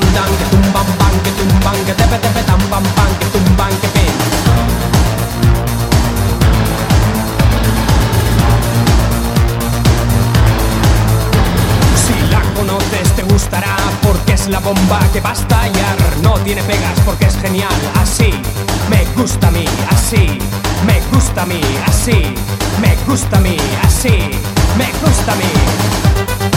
que tumban que tumban, que tepe tepe que tumban, que pe. Si la conoces te gustará porque es la bomba que va a estallar. No tiene pegas porque es genial, así me gusta a mí, así me gusta a mí, así me gusta a mí, así me gusta a mí.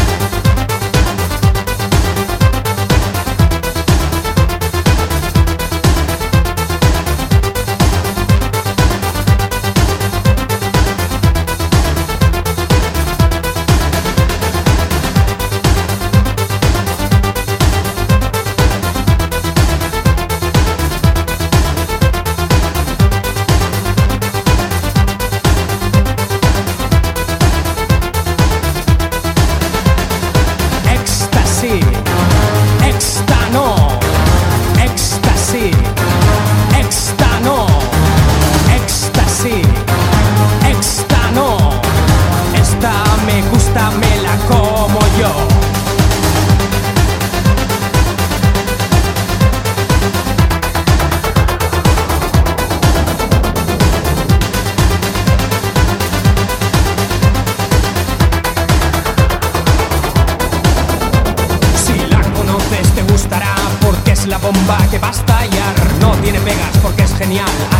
genial.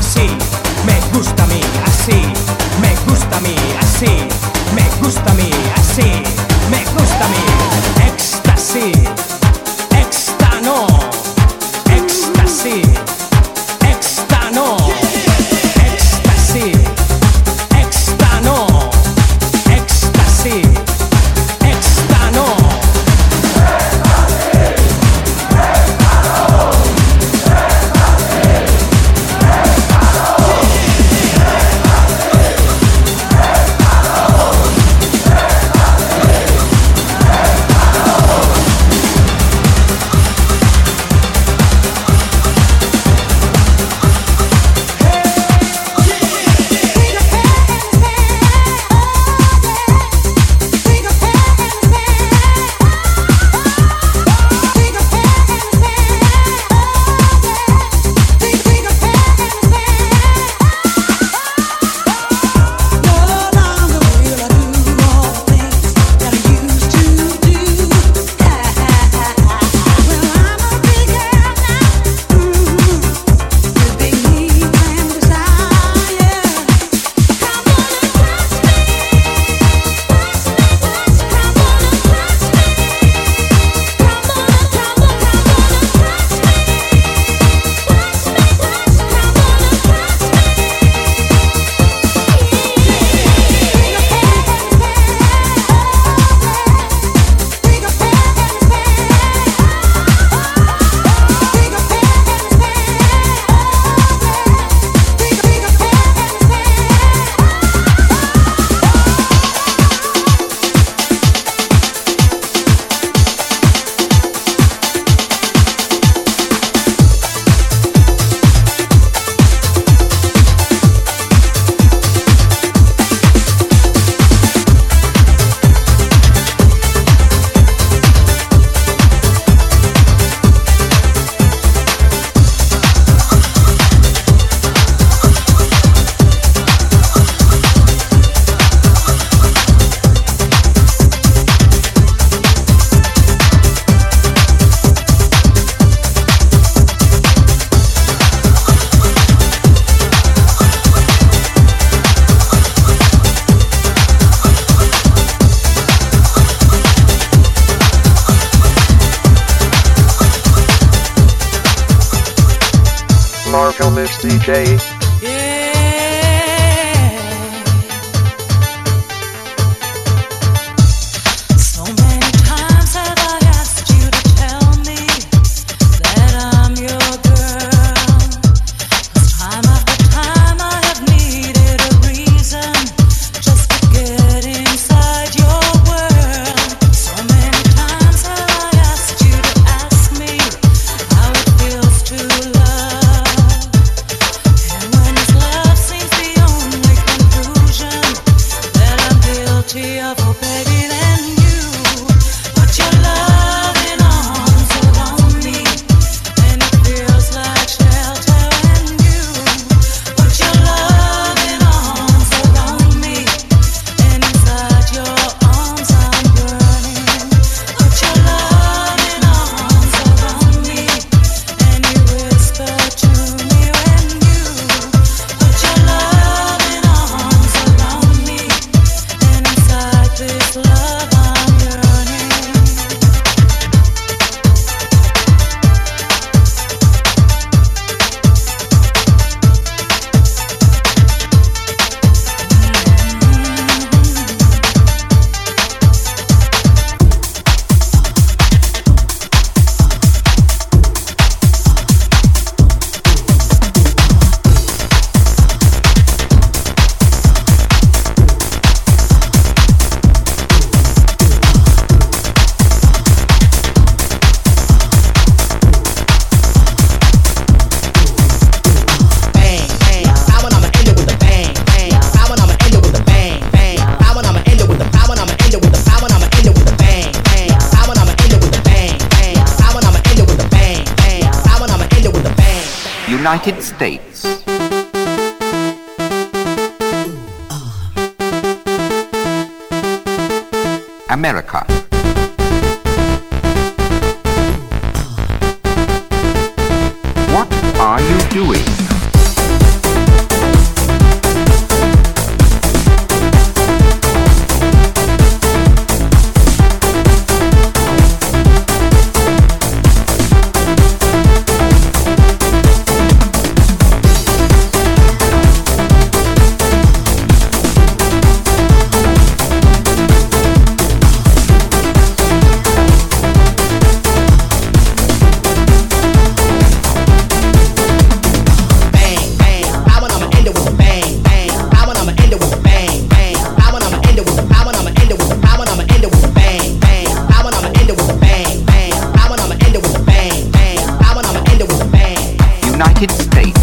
United States.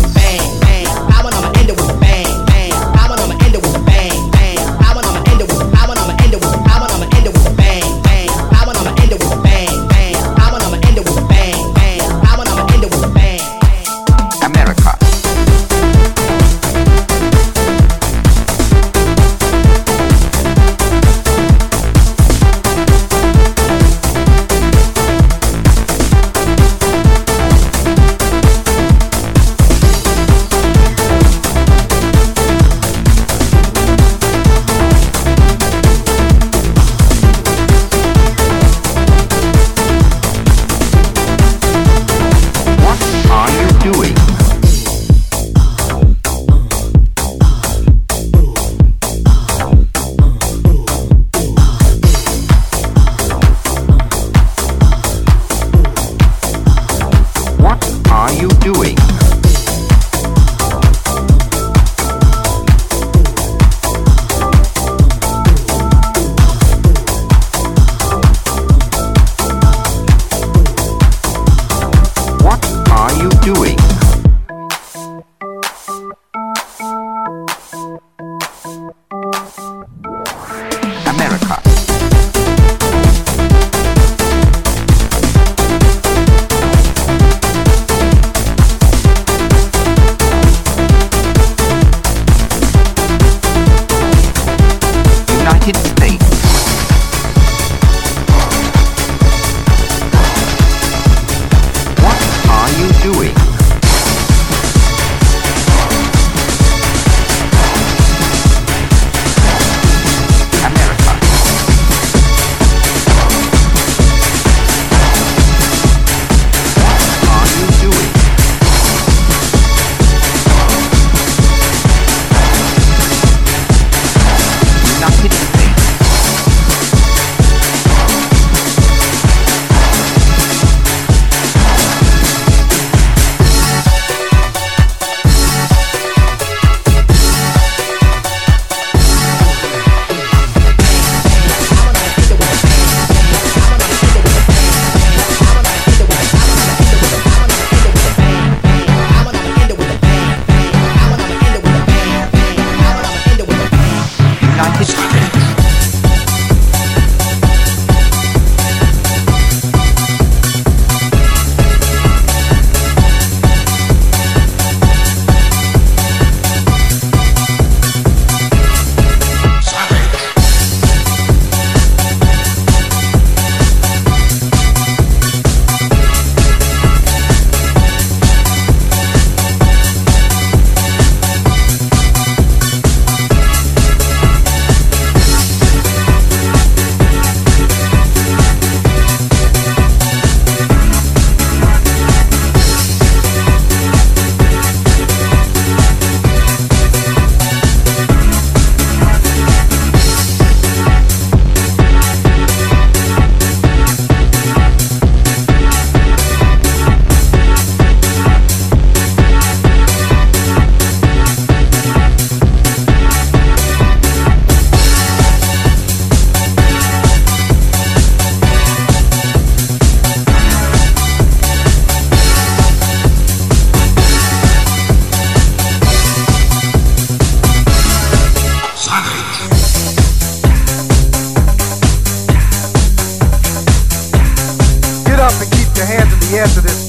dance to this.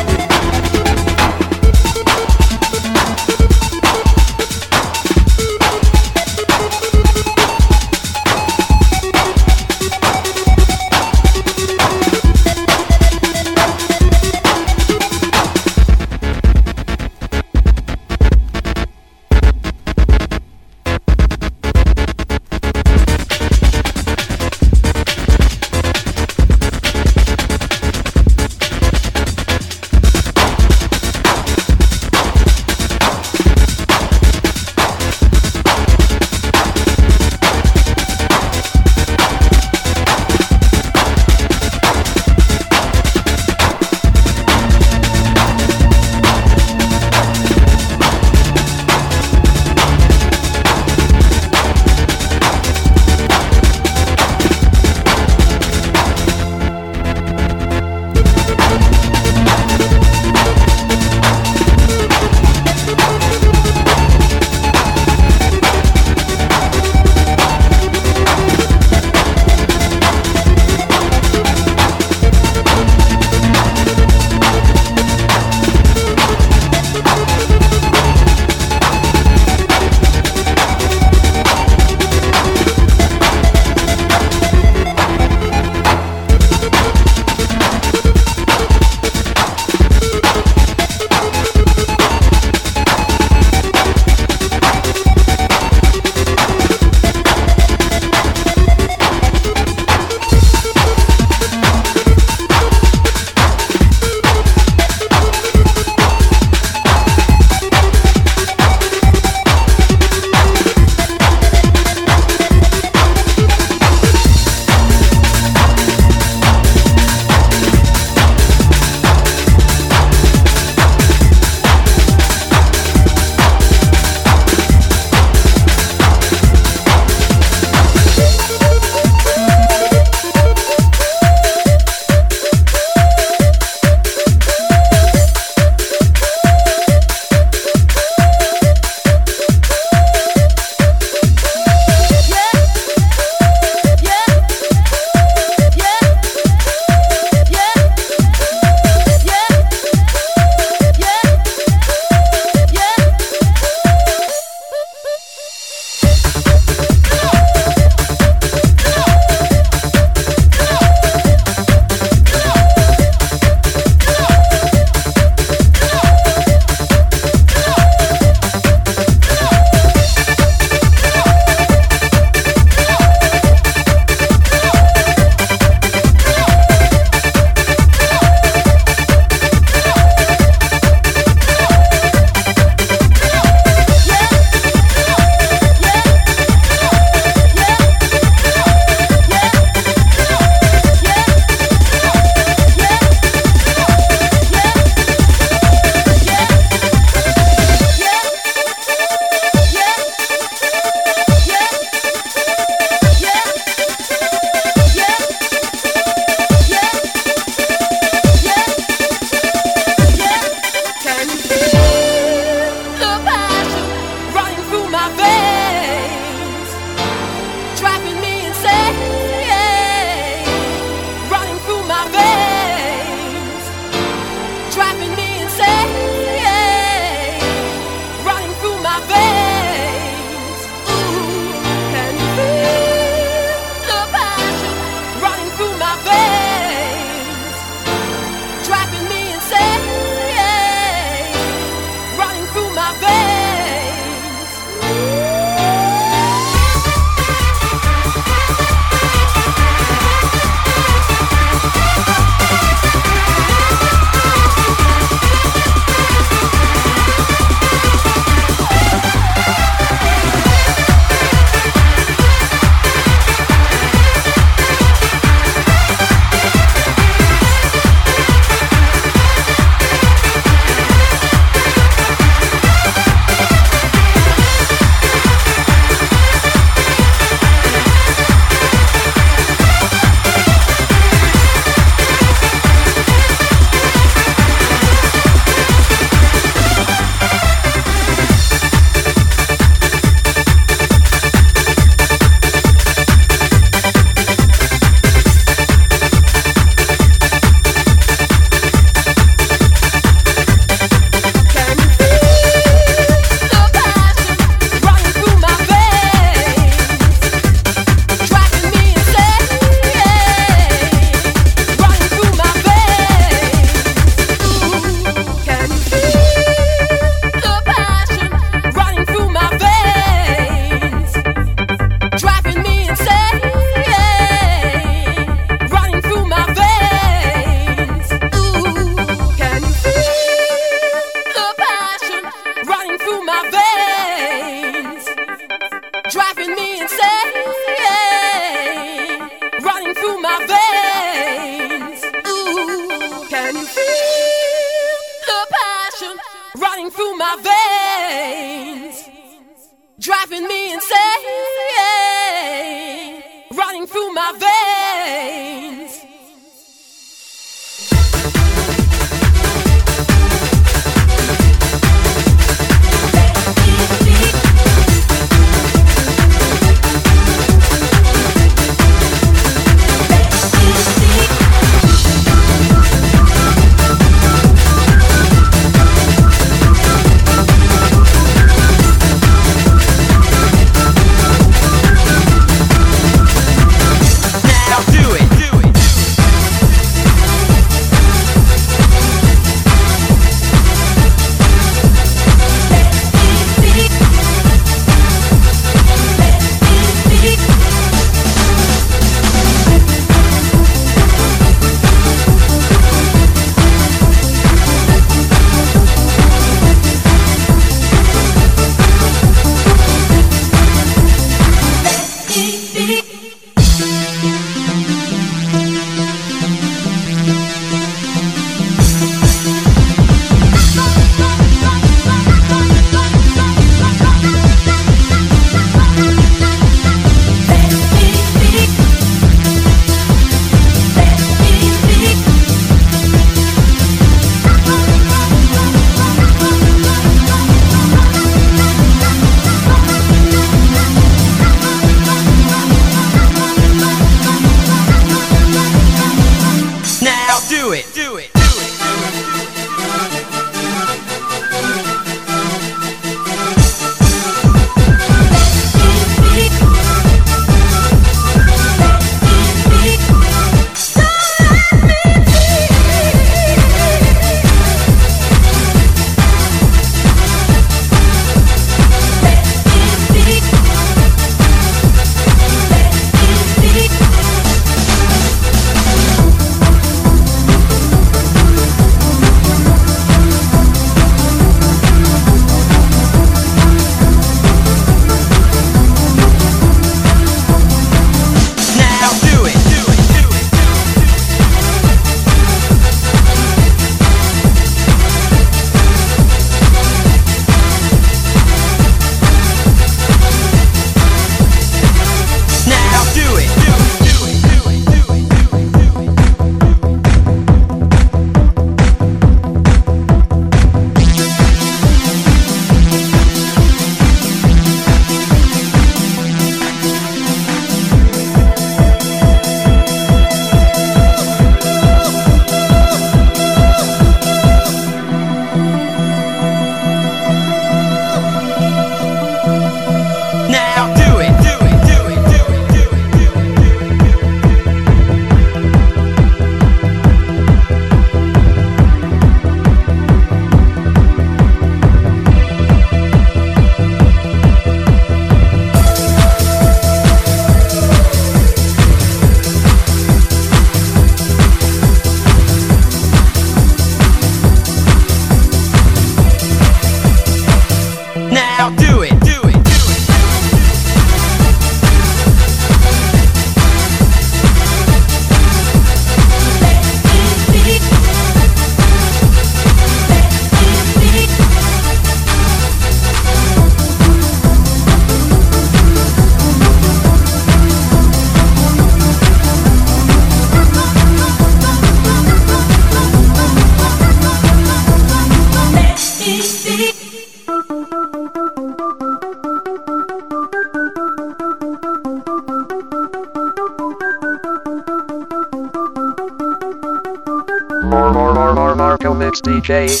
Marco